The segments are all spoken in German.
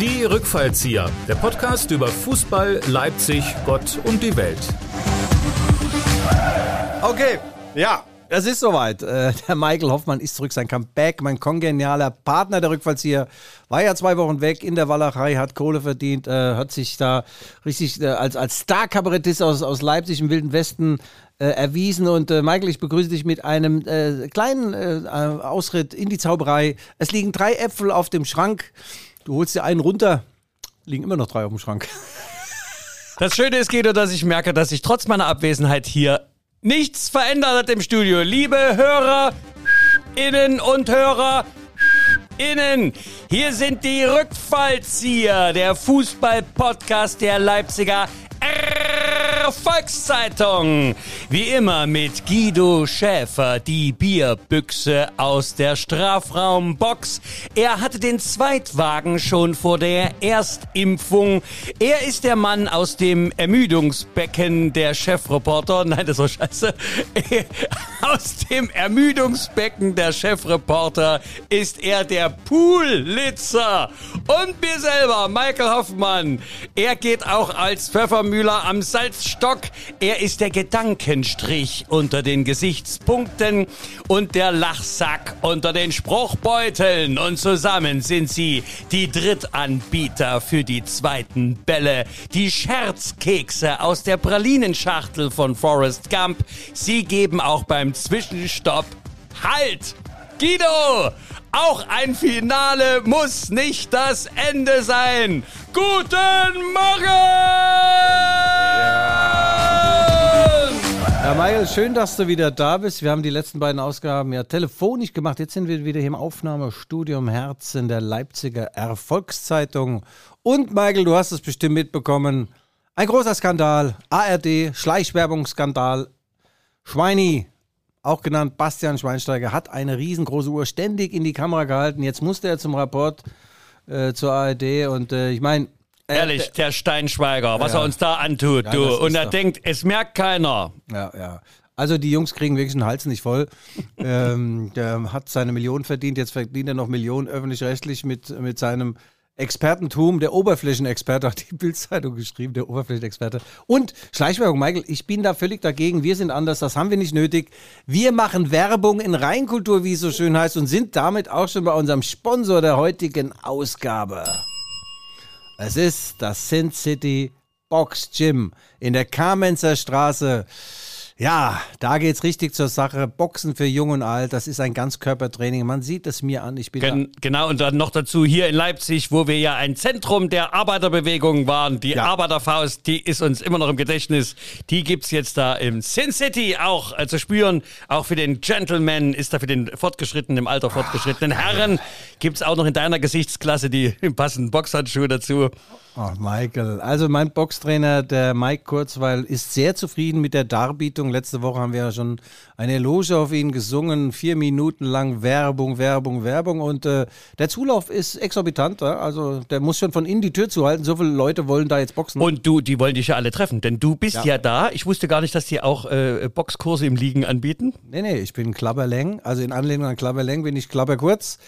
Die Rückfallzieher, der Podcast über Fußball, Leipzig, Gott und die Welt. Okay, ja, es ist soweit. Äh, der Michael Hoffmann ist zurück, sein Comeback, mein kongenialer Partner der Rückfallzieher. War ja zwei Wochen weg in der Walachei, hat Kohle verdient, äh, hat sich da richtig äh, als, als Star-Kabarettist aus, aus Leipzig im Wilden Westen erwiesen. Und Michael, ich begrüße dich mit einem kleinen Ausritt in die Zauberei. Es liegen drei Äpfel auf dem Schrank. Du holst dir einen runter. Liegen immer noch drei auf dem Schrank. Das Schöne ist, Guido, dass ich merke, dass sich trotz meiner Abwesenheit hier nichts verändert hat im Studio. Liebe Hörer, Innen und Hörer, Innen, hier sind die Rückfallzieher, der Fußball-Podcast der Leipziger Volkszeitung. Wie immer mit Guido Schäfer, die Bierbüchse aus der Strafraumbox. Er hatte den Zweitwagen schon vor der Erstimpfung. Er ist der Mann aus dem Ermüdungsbecken der Chefreporter. Nein, das war scheiße. aus dem Ermüdungsbecken der Chefreporter ist er der Poolitzer. Und mir selber, Michael Hoffmann. Er geht auch als Pfeffermühler am Salzstock. Er ist der Gedankenstrich unter den Gesichtspunkten und der Lachsack unter den Spruchbeuteln. Und zusammen sind sie die Drittanbieter für die zweiten Bälle. Die Scherzkekse aus der Pralinenschachtel von Forrest Gump. Sie geben auch beim Zwischenstopp Halt! Guido! Auch ein Finale muss nicht das Ende sein. Guten Morgen! Ja, Michael, schön, dass du wieder da bist. Wir haben die letzten beiden Ausgaben ja telefonisch gemacht. Jetzt sind wir wieder hier im Aufnahmestudio im Herzen der Leipziger Erfolgszeitung. Und Michael, du hast es bestimmt mitbekommen. Ein großer Skandal. ARD, Schleichwerbungsskandal. Schweini, auch genannt Bastian Schweinsteiger, hat eine riesengroße Uhr ständig in die Kamera gehalten. Jetzt musste er zum Rapport äh, zur ARD und äh, ich meine. Äh, Ehrlich, der Steinschweiger, was ja. er uns da antut, ja, du. Und er doch. denkt, es merkt keiner. Ja, ja. Also die Jungs kriegen wirklich den Hals nicht voll. ähm, der hat seine Millionen verdient, jetzt verdient er noch Millionen öffentlich-rechtlich mit, mit seinem Expertentum, der Oberflächenexperte, hat die Bildzeitung geschrieben, der Oberflächenexperte. Und Schleichwerbung, Michael, ich bin da völlig dagegen. Wir sind anders, das haben wir nicht nötig. Wir machen Werbung in Reinkultur, wie es so schön heißt, und sind damit auch schon bei unserem Sponsor der heutigen Ausgabe. Es ist das Sin City Box Gym in der Kamenzer Straße. Ja, da geht's richtig zur Sache. Boxen für Jung und Alt, das ist ein Ganzkörpertraining. Man sieht es mir an. Ich bin Gen genau, und dann noch dazu hier in Leipzig, wo wir ja ein Zentrum der Arbeiterbewegung waren. Die ja. Arbeiterfaust, die ist uns immer noch im Gedächtnis. Die gibt's jetzt da im Sin City auch äh, zu spüren. Auch für den Gentleman ist da für den fortgeschrittenen, im Alter fortgeschrittenen Herren gibt's auch noch in deiner Gesichtsklasse die passenden Boxhandschuhe dazu. Oh, Michael. Also mein Boxtrainer, der Mike Kurzweil, ist sehr zufrieden mit der Darbietung. Letzte Woche haben wir ja schon eine Eloge auf ihn gesungen. Vier Minuten lang Werbung, Werbung, Werbung. Und äh, der Zulauf ist exorbitant. Ja? Also der muss schon von innen die Tür zuhalten. So viele Leute wollen da jetzt boxen. Und du, die wollen dich ja alle treffen. Denn du bist ja, ja da. Ich wusste gar nicht, dass die auch äh, Boxkurse im Liegen anbieten. Nee, nee, ich bin Klapperläng. Also in Anlehnung an Klapperläng bin ich Klapperkurz.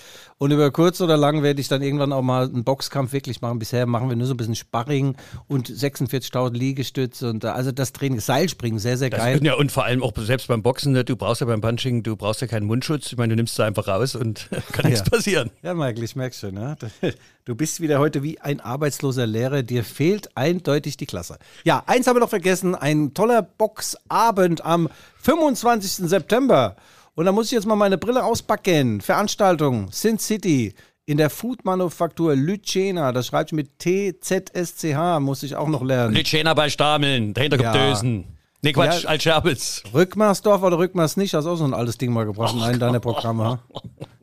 Und über kurz oder lang werde ich dann irgendwann auch mal einen Boxkampf wirklich machen. Bisher machen wir nur so ein bisschen Sparring und 46.000 Liegestütze und also das Training, Seilspringen, sehr, sehr geil. Das, ja, und vor allem auch selbst beim Boxen, ne, du brauchst ja beim Punching, du brauchst ja keinen Mundschutz. Ich meine, du nimmst es einfach raus und kann nichts ja. passieren. Ja, Michael, ich merke schon. Ne? Du bist wieder heute wie ein arbeitsloser Lehrer. Dir fehlt eindeutig die Klasse. Ja, eins haben wir noch vergessen. Ein toller Boxabend am 25. September. Und da muss ich jetzt mal meine Brille auspacken. Veranstaltung Sin City in der Foodmanufaktur Lütschena. Das schreibt mit T-Z-S-C-H, muss ich auch noch lernen. Lütschena bei Stameln, dahinter kommt ja. Dösen. Nee, Quatsch, ja, Altscherbitz. Rückmarsdorf oder Rückmars nicht, hast auch so ein altes Ding mal gebracht in einem deiner Programme.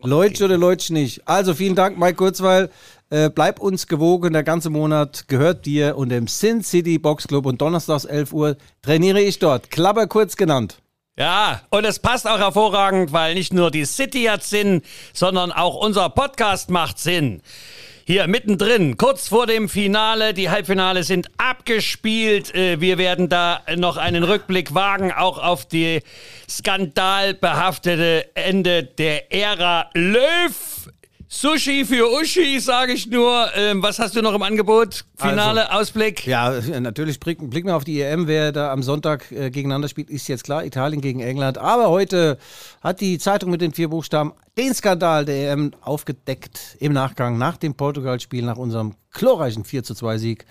Leutsch oder Leutsch nicht. Also vielen Dank, Mike Kurzweil. Äh, bleib uns gewogen, der ganze Monat gehört dir und dem Sin City Box Club und donnerstags 11 Uhr trainiere ich dort. Klapper kurz genannt. Ja, und es passt auch hervorragend, weil nicht nur die City hat Sinn, sondern auch unser Podcast macht Sinn. Hier mittendrin, kurz vor dem Finale, die Halbfinale sind abgespielt. Äh, wir werden da noch einen Rückblick wagen, auch auf die skandalbehaftete Ende der Ära Löw. Sushi für Uschi, sage ich nur. Ähm, was hast du noch im Angebot? Finale, also, Ausblick? Ja, natürlich blicken blick wir auf die EM. Wer da am Sonntag äh, gegeneinander spielt, ist jetzt klar. Italien gegen England. Aber heute hat die Zeitung mit den vier Buchstaben den Skandal der EM aufgedeckt. Im Nachgang nach dem Portugal-Spiel, nach unserem glorreichen 4 zu 2 Sieg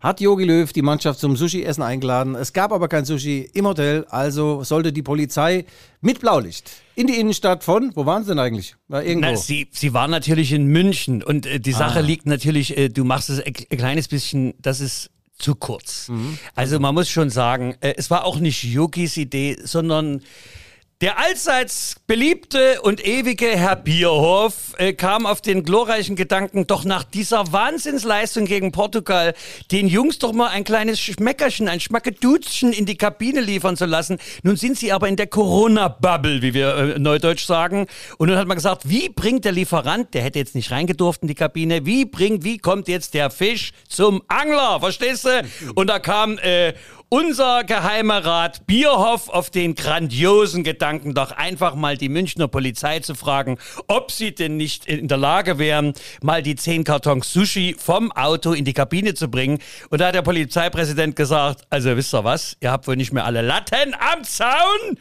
hat Jogi Löw die Mannschaft zum Sushi-Essen eingeladen. Es gab aber kein Sushi im Hotel, also sollte die Polizei mit Blaulicht in die Innenstadt von, wo waren sie denn eigentlich? War irgendwo. Na, sie, sie waren natürlich in München und äh, die Sache ah. liegt natürlich, äh, du machst es ein kleines bisschen, das ist zu kurz. Mhm. Also man muss schon sagen, äh, es war auch nicht Yogis Idee, sondern der allseits beliebte und ewige Herr Bierhoff äh, kam auf den glorreichen Gedanken, doch nach dieser Wahnsinnsleistung gegen Portugal den Jungs doch mal ein kleines Schmeckerchen, ein Schmackeduzchen in die Kabine liefern zu lassen. Nun sind sie aber in der Corona-Bubble, wie wir äh, neudeutsch sagen. Und nun hat man gesagt, wie bringt der Lieferant, der hätte jetzt nicht reingedurft in die Kabine, wie bringt, wie kommt jetzt der Fisch zum Angler, verstehst du? Und da kam äh, unser geheimer Rat Bierhoff auf den grandiosen Gedanken, doch einfach mal die Münchner Polizei zu fragen, ob sie denn nicht in der Lage wären, mal die zehn Kartons Sushi vom Auto in die Kabine zu bringen. Und da hat der Polizeipräsident gesagt, also wisst ihr was, ihr habt wohl nicht mehr alle Latten am Zaun.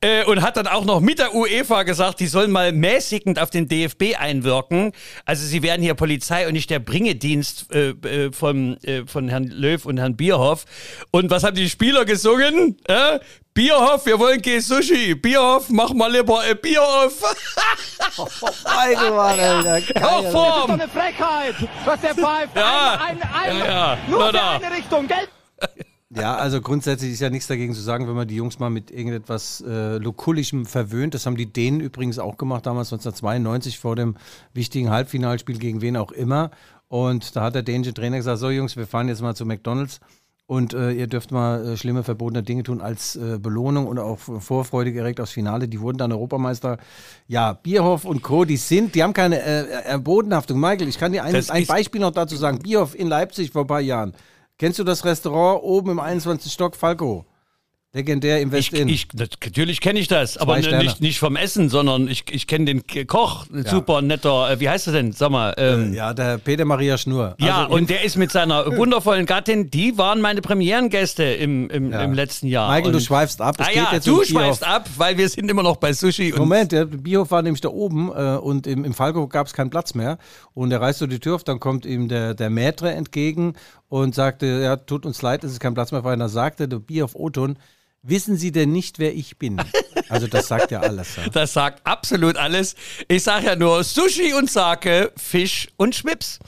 Äh, und hat dann auch noch mit der UEFA gesagt, die sollen mal mäßigend auf den DFB einwirken. Also sie werden hier Polizei und nicht der Bringedienst äh, äh, von, äh, von Herrn Löw und Herrn Bierhoff. Und was haben die Spieler gesungen? Äh? Bierhoff, wir wollen kein Sushi. Bierhoff, mach mal lieber ein Bierhoff. oh, Mann, Alter. Geil, das ist doch eine Frechheit, was der pfeift. Ja, ein, ein, ein, ja, ja. Nur für eine Richtung, gell? Ja, also grundsätzlich ist ja nichts dagegen zu sagen, wenn man die Jungs mal mit irgendetwas äh, Lokullischem verwöhnt. Das haben die Dänen übrigens auch gemacht, damals 1992 vor dem wichtigen Halbfinalspiel gegen wen auch immer. Und da hat der dänische Trainer gesagt, so Jungs, wir fahren jetzt mal zu McDonalds und äh, ihr dürft mal äh, schlimme verbotene Dinge tun als äh, Belohnung und auch Vorfreude direkt aufs Finale. Die wurden dann Europameister. Ja, Bierhoff und Co., die sind, die haben keine äh, Bodenhaftung. Michael, ich kann dir ein, ein Beispiel noch dazu sagen. Bierhoff in Leipzig vor ein paar Jahren Kennst du das Restaurant oben im 21. Stock Falco? Legendär im Westin. Ich, ich, natürlich kenne ich das, aber nicht, nicht vom Essen, sondern ich, ich kenne den Koch, ja. super netter, äh, wie heißt er denn, sag mal. Ähm, äh, ja, der Peter Maria Schnur. Ja, also und der ist mit seiner wundervollen Gattin, die waren meine Premierengäste im, im, ja. im letzten Jahr. Michael, und, du schweifst ab. Es ah ja, du um schweifst ab, weil wir sind immer noch bei Sushi. Moment, der Bierhof war nämlich da oben äh, und im, im Falco gab es keinen Platz mehr. Und er reißt so die Tür auf, dann kommt ihm der, der Maitre entgegen und sagte, ja, tut uns leid, es ist kein Platz mehr frei. Und dann sagte der Bierhof Oton, Wissen Sie denn nicht, wer ich bin? Also das sagt ja alles. Ja. Das sagt absolut alles. Ich sage ja nur Sushi und Sake, Fisch und Schwips.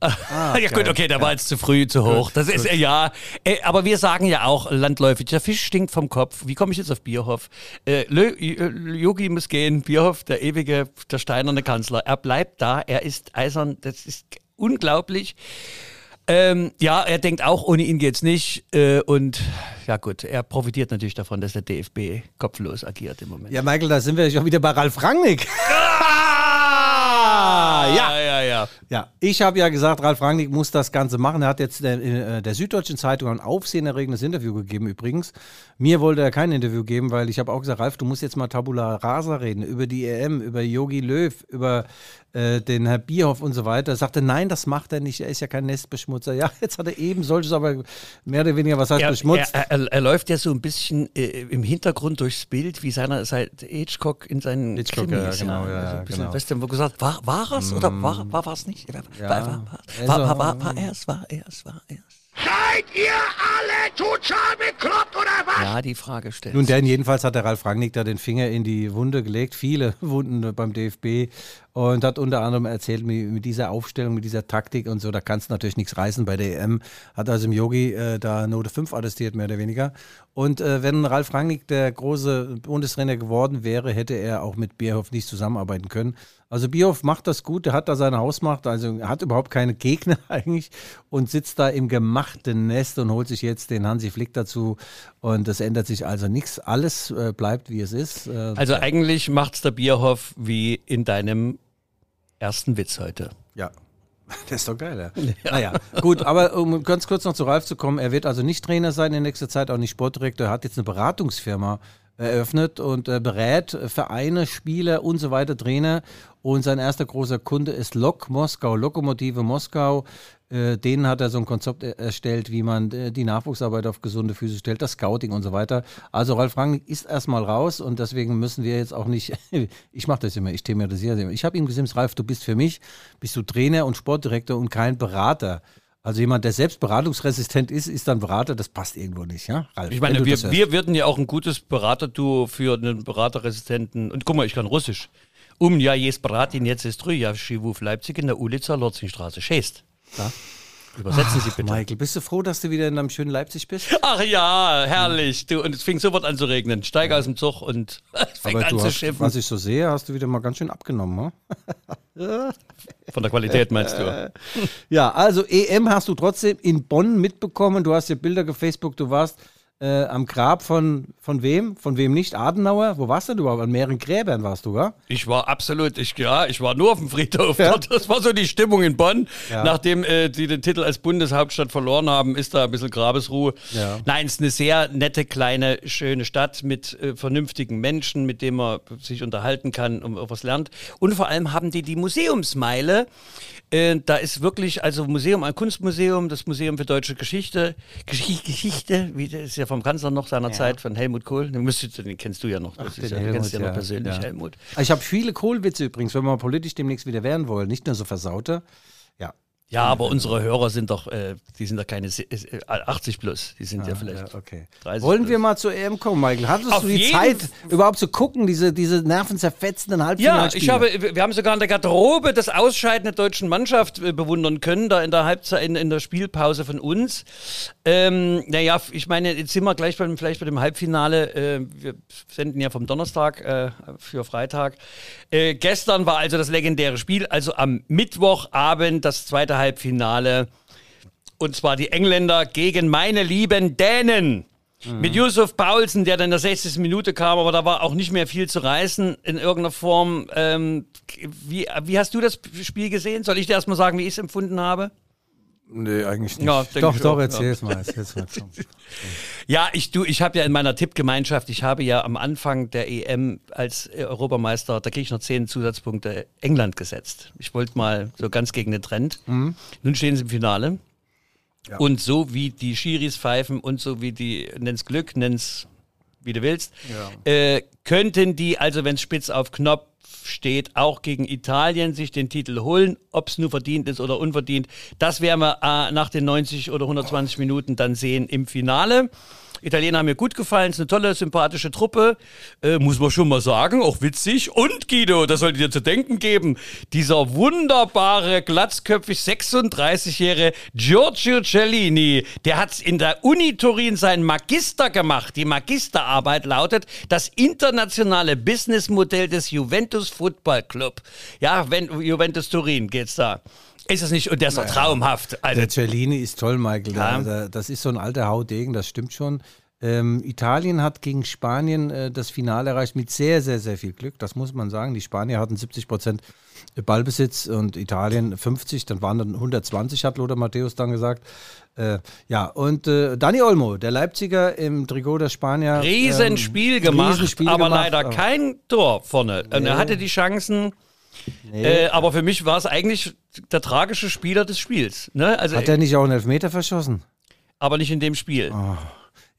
Ah, ja gut, okay, der ja. war jetzt zu früh, zu hoch. Gut, das ist gut. ja. Äh, aber wir sagen ja auch landläufig, der Fisch stinkt vom Kopf. Wie komme ich jetzt auf Bierhoff? Äh, Yogi muss gehen, Bierhoff, der ewige, der steinerne Kanzler. Er bleibt da, er ist eisern. Das ist unglaublich. Ähm, ja, er denkt auch, ohne ihn geht's nicht. Äh, und ja gut, er profitiert natürlich davon, dass der DFB kopflos agiert im Moment. Ja, Michael, da sind wir schon wieder bei Ralf Rangnick. Ah, ja, ja, ja. Ja, ich habe ja gesagt, Ralf Rangnick muss das Ganze machen. Er hat jetzt der, äh, der Süddeutschen Zeitung ein aufsehenerregendes Interview gegeben übrigens. Mir wollte er kein Interview geben, weil ich habe auch gesagt, Ralf, du musst jetzt mal Tabula Rasa reden, über die EM, über Yogi Löw, über äh, den Herr Bierhoff und so weiter. Er sagte, nein, das macht er nicht, er ist ja kein Nestbeschmutzer. Ja, jetzt hat er eben solches, aber mehr oder weniger, was heißt er, beschmutzt? Er, er, er, läuft ja so ein bisschen äh, im Hintergrund durchs Bild, wie seiner seit Hitchcock in seinen Hitchcock, Krimis. Ja, genau, ja, ja, so ein bisschen genau. Western, wo gesagt, war, war es oder mm. war, war es nicht? War, ja. war, war, war, war, war, war er es, war er es, war er es. Seid ihr alle total bekloppt oder was? Ja, die Frage stellt. Nun, denn jedenfalls hat der Ralf Rangnick da den Finger in die Wunde gelegt, viele Wunden beim DFB und hat unter anderem erzählt, mit, dieser Aufstellung, mit dieser Taktik und so, da kannst du natürlich nichts reißen bei der EM. Hat also im Yogi äh, da Note 5 attestiert, mehr oder weniger. Und äh, wenn Ralf Rangnick der große Bundestrainer geworden wäre, hätte er auch mit Bierhoff nicht zusammenarbeiten können. Also Bierhoff macht das gut, er hat da seine Hausmacht, also hat überhaupt keine Gegner eigentlich und sitzt da im gemachten Nest und holt sich jetzt den Hansi Flick dazu und das ändert sich also nichts. Alles äh, bleibt, wie es ist. Äh, also eigentlich macht es der Bierhoff wie in deinem ersten Witz heute. Ja. Das ist doch geil, ja. ja. Naja, gut, aber um ganz kurz noch zu Ralf zu kommen, er wird also nicht Trainer sein in nächster Zeit, auch nicht Sportdirektor. Er hat jetzt eine Beratungsfirma eröffnet und äh, berät Vereine, Spieler und so weiter, Trainer. Und sein erster großer Kunde ist Lok Moskau, Lokomotive Moskau. Äh, denen hat er so ein Konzept erstellt, wie man äh, die Nachwuchsarbeit auf gesunde Füße stellt, das Scouting und so weiter. Also Ralf Rangnick ist erstmal raus und deswegen müssen wir jetzt auch nicht, ich mache das immer, ich thematisiere immer. Ich habe ihm gesagt, Ralf, du bist für mich, bist du Trainer und Sportdirektor und kein Berater. Also jemand, der selbst beratungsresistent ist, ist dann Berater, das passt irgendwo nicht, ja? Ralf, ich meine, wir, wir würden ja auch ein gutes Beraterduo für einen Beraterresistenten, und guck mal, ich kann Russisch. Um ja jes Bratin jetzt ist drü, ja, Schiwuf Leipzig in der Ulica Lorzingstraße. Schäst. Ja. Übersetzen Sie bitte. Michael, bist du froh, dass du wieder in einem schönen Leipzig bist? Ach ja, herrlich. Du, und es fing sofort an zu regnen. Steig ja. aus dem Zug und fängt Aber an zu hast, schiffen. Was ich so sehe, hast du wieder mal ganz schön abgenommen. Hm? Von der Qualität meinst du? Ja, also EM hast du trotzdem in Bonn mitbekommen. Du hast ja Bilder gefacebook, du warst äh, am Grab von, von wem? Von wem nicht? Adenauer? Wo warst du denn überhaupt? An mehreren Gräbern warst du, wa? Ich war absolut, ich, ja, ich war nur auf dem Friedhof. Ja. Das war so die Stimmung in Bonn. Ja. Nachdem äh, die den Titel als Bundeshauptstadt verloren haben, ist da ein bisschen Grabesruhe. Ja. Nein, es ist eine sehr nette, kleine, schöne Stadt mit äh, vernünftigen Menschen, mit denen man sich unterhalten kann und was lernt. Und vor allem haben die die Museumsmeile. Äh, da ist wirklich, also Museum, ein Kunstmuseum, das Museum für deutsche Geschichte, Geschichte, Geschichte wie das ist ja vom Kanzler noch seiner ja. Zeit, von Helmut Kohl. Den, müsstest, den kennst du ja noch. Das Ach, ist ja, Helmut, kennst ja noch persönlich, ja. Helmut. Ich habe viele Kohlwitze übrigens, wenn wir politisch demnächst wieder werden wollen. Nicht nur so versaute. Ja, aber unsere Hörer sind doch, äh, die sind doch keine 80 äh, plus, die sind ah, ja vielleicht ja, okay. 30 Wollen plus. wir mal zur EM kommen, Michael? Hattest Auf du die Zeit, überhaupt zu gucken, diese, diese nervenzerfetzenden Halbfinalspiele? Ja, ich habe, wir haben sogar in der Garderobe das Ausscheiden der deutschen Mannschaft äh, bewundern können, da in der Halbzeit, in, in der Spielpause von uns. Ähm, naja, ich meine, jetzt sind wir gleich beim, vielleicht bei dem Halbfinale. Äh, wir senden ja vom Donnerstag äh, für Freitag. Äh, gestern war also das legendäre Spiel, also am Mittwochabend das zweite Halbfinale. Und zwar die Engländer gegen meine lieben Dänen. Mhm. Mit Yusuf Paulsen, der dann in der 60. Minute kam, aber da war auch nicht mehr viel zu reißen in irgendeiner Form. Ähm, wie, wie hast du das Spiel gesehen? Soll ich dir erstmal sagen, wie ich es empfunden habe? Nee, eigentlich nicht. Ja, doch, doch, erzähl es mal. Erzähl's mal. ja, ich, du, ich habe ja in meiner Tippgemeinschaft, ich habe ja am Anfang der EM als Europameister, da kriege ich noch zehn Zusatzpunkte, England gesetzt. Ich wollte mal so ganz gegen den Trend. Mhm. Nun stehen sie im Finale. Ja. Und so wie die Schiris pfeifen und so wie die, nenn's Glück, nenn's wie du willst, ja. äh, könnten die, also wenn es spitz auf Knopf steht, auch gegen Italien sich den Titel holen, ob es nur verdient ist oder unverdient. Das werden wir äh, nach den 90 oder 120 Minuten dann sehen im Finale. Italiener haben mir gut gefallen, ist eine tolle, sympathische Truppe, äh, muss man schon mal sagen, auch witzig. Und Guido, das sollte dir zu denken geben, dieser wunderbare, glatzköpfig 36-jährige Giorgio Cellini, der hat in der Uni Turin seinen Magister gemacht. Die Magisterarbeit lautet das internationale Businessmodell des Juventus Football Club. Ja, wenn, Juventus Turin geht's da. Ist es nicht, und der ist doch naja, traumhaft. Also, der Cellini ist toll, Michael. Ja. Der, das ist so ein alter Haudegen, das stimmt schon. Ähm, Italien hat gegen Spanien äh, das Finale erreicht mit sehr, sehr, sehr viel Glück. Das muss man sagen. Die Spanier hatten 70 Prozent Ballbesitz und Italien 50. Dann waren dann 120, hat Lothar Matthäus dann gesagt. Äh, ja, und äh, Dani Olmo, der Leipziger im Trikot der Spanier. Riesenspiel ähm, gemacht, Riesenspiel aber gemacht, leider kein Tor vorne. Nee. er hatte die Chancen. Nee. Äh, aber für mich war es eigentlich der tragische Spieler des Spiels. Ne? Also, hat er nicht auch einen Elfmeter verschossen? Aber nicht in dem Spiel. Oh.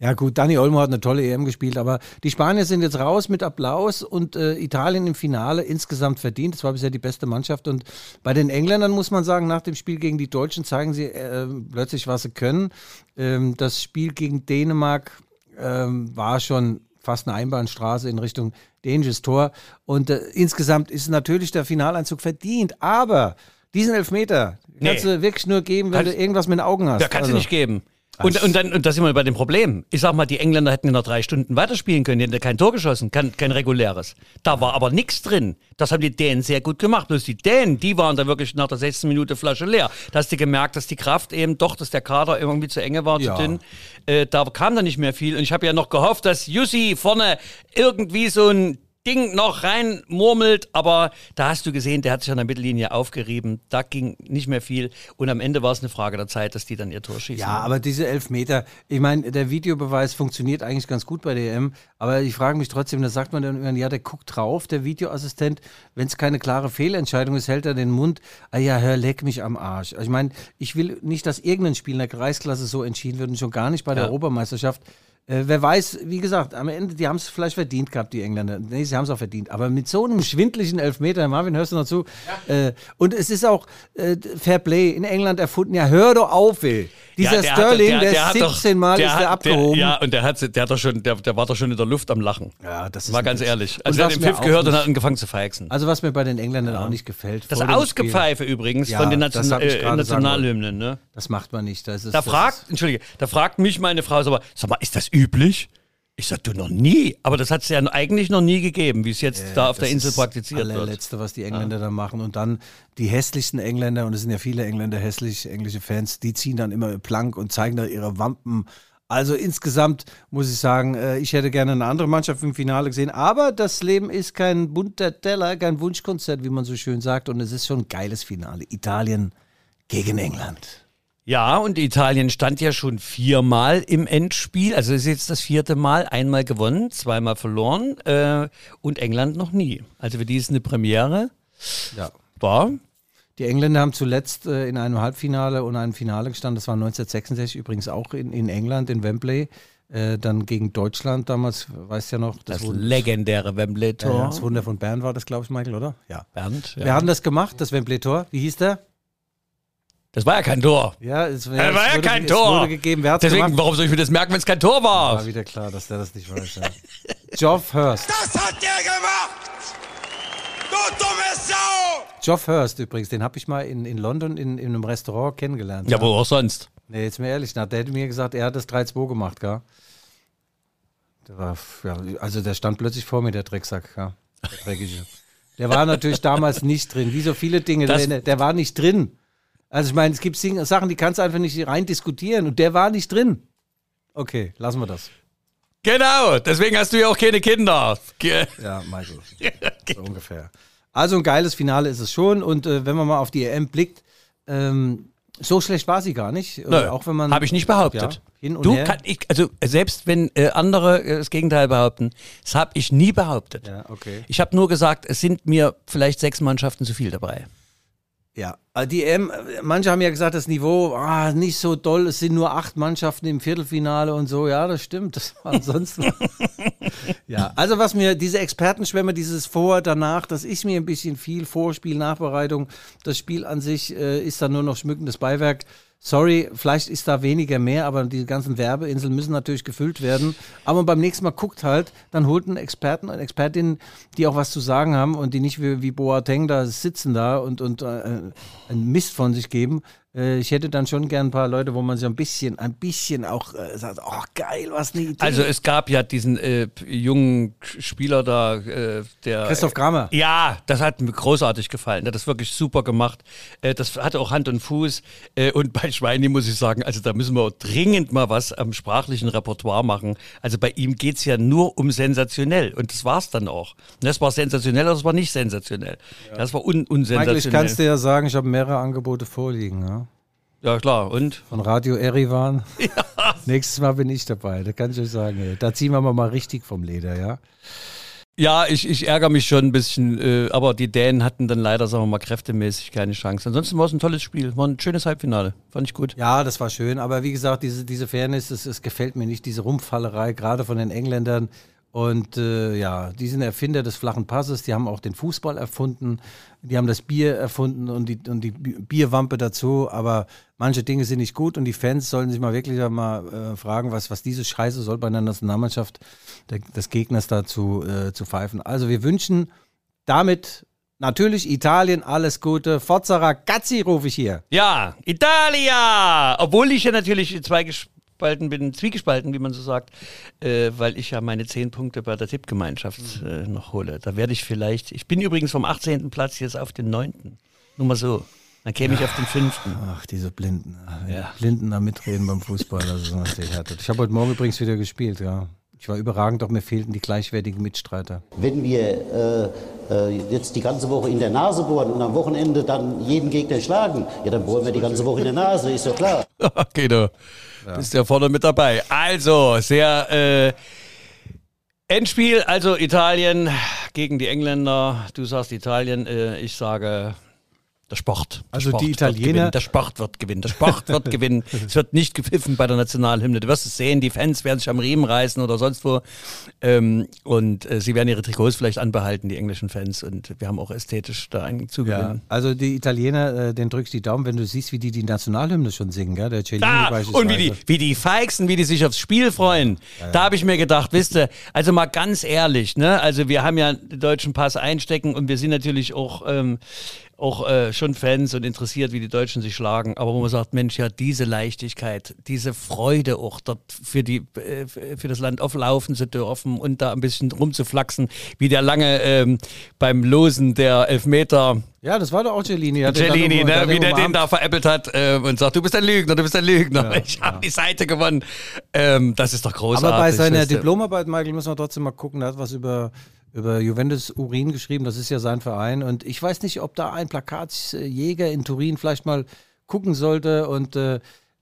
Ja gut, Dani Olmo hat eine tolle EM gespielt, aber die Spanier sind jetzt raus mit Applaus und äh, Italien im Finale insgesamt verdient. Das war bisher die beste Mannschaft und bei den Engländern muss man sagen, nach dem Spiel gegen die Deutschen zeigen sie äh, plötzlich, was sie können. Ähm, das Spiel gegen Dänemark ähm, war schon fast eine Einbahnstraße in Richtung Dangerous Tor. Und äh, insgesamt ist natürlich der Finaleinzug verdient. Aber diesen Elfmeter kannst nee. du wirklich nur geben, wenn kannst, du irgendwas mit den Augen hast. Ja, kannst also. du nicht geben. Und, und dann, und da sind wir bei dem Problem. Ich sag mal, die Engländer hätten noch drei Stunden weiterspielen können, die hätten kein Tor geschossen, kein, kein reguläres. Da war aber nichts drin. Das haben die Dänen sehr gut gemacht. Bloß die Dänen, die waren da wirklich nach der 16 Minute Flasche leer. Da hast du gemerkt, dass die Kraft eben doch, dass der Kader irgendwie zu enge war, ja. zu dünn. Äh, da kam da nicht mehr viel. Und ich habe ja noch gehofft, dass Jussi vorne irgendwie so ein Ding noch rein murmelt, aber da hast du gesehen, der hat sich an der Mittellinie aufgerieben. Da ging nicht mehr viel. Und am Ende war es eine Frage der Zeit, dass die dann ihr Tor schießen. Ja, aber diese Elfmeter, ich meine, der Videobeweis funktioniert eigentlich ganz gut bei der EM, aber ich frage mich trotzdem, da sagt man dann irgendwann, ja, der guckt drauf, der Videoassistent, wenn es keine klare Fehlentscheidung ist, hält er den Mund, ah ja, hör, leck mich am Arsch. Ich meine, ich will nicht, dass irgendein Spiel in der Kreisklasse so entschieden wird und schon gar nicht bei der Ja. Europameisterschaft. Äh, wer weiß, wie gesagt, am Ende, die haben es vielleicht verdient gehabt, die Engländer. Nee, sie haben es auch verdient. Aber mit so einem schwindlichen Elfmeter, Marvin, hörst du noch zu? Äh, und es ist auch äh, Fair Play in England erfunden. Ja, hör doch auf, ey. Dieser Ja, der hat- Sterling, der- der, der hat doch- 17 Mal der ist hat- der abgehoben. ja, und der, hat, der, hat doch schon, der, der war doch schon in der Luft am Lachen. Ja, das ist Mal ein ganz ehrlich. Und Also er hat den Pfiff gehört und nicht- hat angefangen zu feixen. Also was mir bei den Engländern auch nicht gefällt. Das Ausgepfeife übrigens Ja, von den Nation äh, Nationalhymnen. Ne? Spiel. Das macht man nicht. Das ist, Da fragt, entschuldige, da fragt mich meine Frau, sag mal, sag mal, ist das üblich? Ich sag, du noch nie. Aber das hat es ja eigentlich noch nie gegeben, wie es jetzt da auf der das Insel praktiziert das wird. allerletzte, was die Engländer da machen. Und dann die hässlichsten Engländer, und es sind ja viele Engländer hässlich, englische Fans, die ziehen dann immer plank und zeigen da ihre Wampen. Also insgesamt muss ich sagen, äh, ich hätte gerne eine andere Mannschaft im Finale gesehen. Aber das Leben ist kein bunter Teller, kein Wunschkonzert, wie man so schön sagt. Und es ist schon ein geiles Finale. Italien gegen England. Ja, und Italien stand ja schon viermal im Endspiel. Also es ist jetzt das vierte Mal. Einmal gewonnen, zweimal verloren. Äh, und England noch nie. Also für die ist eine Premiere. Ja. War. Die Engländer haben zuletzt äh, in einem Halbfinale und einem Finale gestanden. Das war 1966 übrigens auch in, in England, in Wembley. Äh, dann gegen Deutschland damals, weißt ja noch, das, Das Wunder, legendäre Wembley-Tor. das Wunder von Bern war das, glaube ich, Michael, oder? Ja. Bernd, ja. Wir haben das gemacht, das Wembley-Tor. Wie hieß der? Das war ja kein Tor. Ja, es, Das war ja wurde, kein es Tor. wurde gegeben. Wer hat's Deswegen, gemacht? warum soll ich mir das merken, wenn es kein Tor war? War wieder klar, dass der das nicht weiß. Ja. Geoff Hurst. Das hat der gemacht! Du dumme Sau! Geoff Hurst übrigens, den habe ich mal in, in London in, in einem Restaurant kennengelernt. Ja, wo auch sonst. Nee, jetzt mal ehrlich, na, der hätte mir gesagt, er hat das 3-2 gemacht, gell? Der war, ja, also der stand plötzlich vor mir, der Drecksack, ja. Der Dreckige. Der war natürlich damals nicht drin, wie so viele Dinge. Der, der war nicht drin. Also ich meine, es gibt Sachen, die kannst du einfach nicht rein diskutieren und der war nicht drin. Okay, lassen wir das. Genau, deswegen hast du ja auch keine Kinder. Ge- Ja, Michael. So ungefähr. Also ein geiles Finale ist es schon und äh, wenn man mal auf die EM blickt, ähm, so schlecht war sie gar nicht. Nö, auch wenn man Habe ich nicht behauptet. Ja, hin und du her. kann ich, also selbst wenn äh, andere äh, das Gegenteil behaupten, das habe ich nie behauptet. Ja, okay. Ich habe nur gesagt, es sind mir vielleicht sechs Mannschaften zu viel dabei. Ja, die EM, manche haben ja gesagt, das Niveau, ah, nicht so doll, es sind nur acht Mannschaften im Viertelfinale und so. Ja, das stimmt. Das war ansonsten. ja, also was mir, diese Expertenschwämme, dieses Vor, danach, das ist mir ein bisschen viel. Vorspiel, Nachbereitung. Das Spiel an sich äh, ist dann nur noch schmückendes Beiwerk. Sorry, vielleicht ist da weniger mehr, aber die ganzen Werbeinseln müssen natürlich gefüllt werden. Aber beim nächsten Mal guckt halt, dann holt einen Experten und Expertinnen, die auch was zu sagen haben und die nicht wie, wie Boateng da sitzen da und, und äh, einen Mist von sich geben. Äh, ich hätte dann schon gern ein paar Leute, wo man so ein bisschen, ein bisschen auch äh, sagt, oh geil, was eine Idee. Also es gab ja diesen äh, jungen Spieler da, äh, der Christoph Kramer. Ja, das hat mir großartig gefallen. Der hat das wirklich super gemacht. Äh, Das hatte auch Hand und Fuß. Äh, Und bei Schweini muss ich sagen, also da müssen wir dringend mal was am sprachlichen Repertoire machen. Also bei ihm geht's ja nur um sensationell. Und das war's dann auch. Das war sensationell, aber das war nicht sensationell. Das war un Michael, ich kann es unsensationell. dir ja sagen, ich habe mehrere Angebote vorliegen. Ja? Ja, klar. Und? Von Radio Erivan. Nächstes Mal bin ich dabei, da kann ich euch sagen. Ey. Da ziehen wir mal, richtig vom Leder, ja. Ja, ich, ich ärgere mich schon ein bisschen, äh, aber die Dänen hatten dann leider, sagen wir mal, kräftemäßig keine Chance. Ansonsten war es ein tolles Spiel, war ein schönes Halbfinale, fand ich gut. Ja, das war schön, aber wie gesagt, diese, diese Fairness, es, es gefällt mir nicht, diese Rumpfallerei, gerade von den Engländern. Und äh, ja, die sind Erfinder des flachen Passes, die haben auch den Fußball erfunden, die haben das Bier erfunden und die, und die Bi- Bierwampe dazu, aber manche Dinge sind nicht gut und die Fans sollen sich mal wirklich mal äh, fragen, was, was diese Scheiße soll bei einer Nationalmannschaft der, des Gegners dazu äh, zu pfeifen. Also wir wünschen damit natürlich Italien alles Gute. Forza Ragazzi rufe ich hier. Ja, Italia! Obwohl ich ja natürlich zweigespalten bin, zwiegespalten, wie man so sagt, äh, weil ich ja meine zehn Punkte bei der Tippgemeinschaft äh, noch hole. Da werde ich vielleicht, ich bin übrigens vom 18. Platz jetzt auf den 9. Nur mal so. Dann käme ich auf den 5. Ach, diese Blinden. Wenn Ja. Blinden da mitreden beim Fußball, das ist natürlich härtet. Ich habe heute Morgen übrigens wieder gespielt, ja. Ich war überragend, doch mir fehlten die gleichwertigen Mitstreiter. Wenn wir äh, äh, jetzt die ganze Woche in der Nase bohren und am Wochenende dann jeden Gegner schlagen, ja, dann bohren wir die ganze Woche in der Nase, ist doch klar. Okay, du bist ja vorne mit dabei. Also, sehr äh, Endspiel, also Italien gegen die Engländer. Du sagst Italien, äh, ich sage der Sport. Der Also Sport die Italiener- gewinnen. Der Sport wird gewinnen. Der Sport wird gewinnen. Es wird nicht gepfiffen bei der Nationalhymne. Du wirst es sehen, die Fans werden sich am Riemen reißen oder sonst wo. Ähm, und äh, sie werden ihre Trikots vielleicht anbehalten, die englischen Fans. Und wir haben auch ästhetisch da einen Ja, zugewinnen. also die Italiener, äh, den drückst die Daumen, wenn du siehst, wie die die Nationalhymne schon singen, gell? Der Cellini Da, beispielsweise. und wie die, wie die Feixen, wie die sich aufs Spiel freuen. Da habe ich mir gedacht, wisst ihr, also mal ganz ehrlich, ne? Also wir haben ja den deutschen Pass einstecken und wir sind natürlich auch, ähm, auch äh, schon Fans und interessiert, wie die Deutschen sich schlagen. Aber wo man sagt, Mensch, ja, diese Leichtigkeit, diese Freude auch dort für, die, äh, für das Land auflaufen zu dürfen und da ein bisschen rumzuflaxen, wie der lange ähm, beim Losen der Elfmeter Ja, das war doch auch Cellini. Cellini, ne, wie der den da veräppelt hat äh, und sagt, du bist ein Lügner, du bist ein Lügner. ich habe die Seite gewonnen. Ähm, das ist doch großartig. Aber bei seiner. Diplomarbeit, Michael, muss man trotzdem mal gucken, er hat was über, über Juventus Urin geschrieben, das ist ja sein Verein. Und ich weiß nicht, ob da ein Plakatsjäger in Turin vielleicht mal gucken sollte und äh,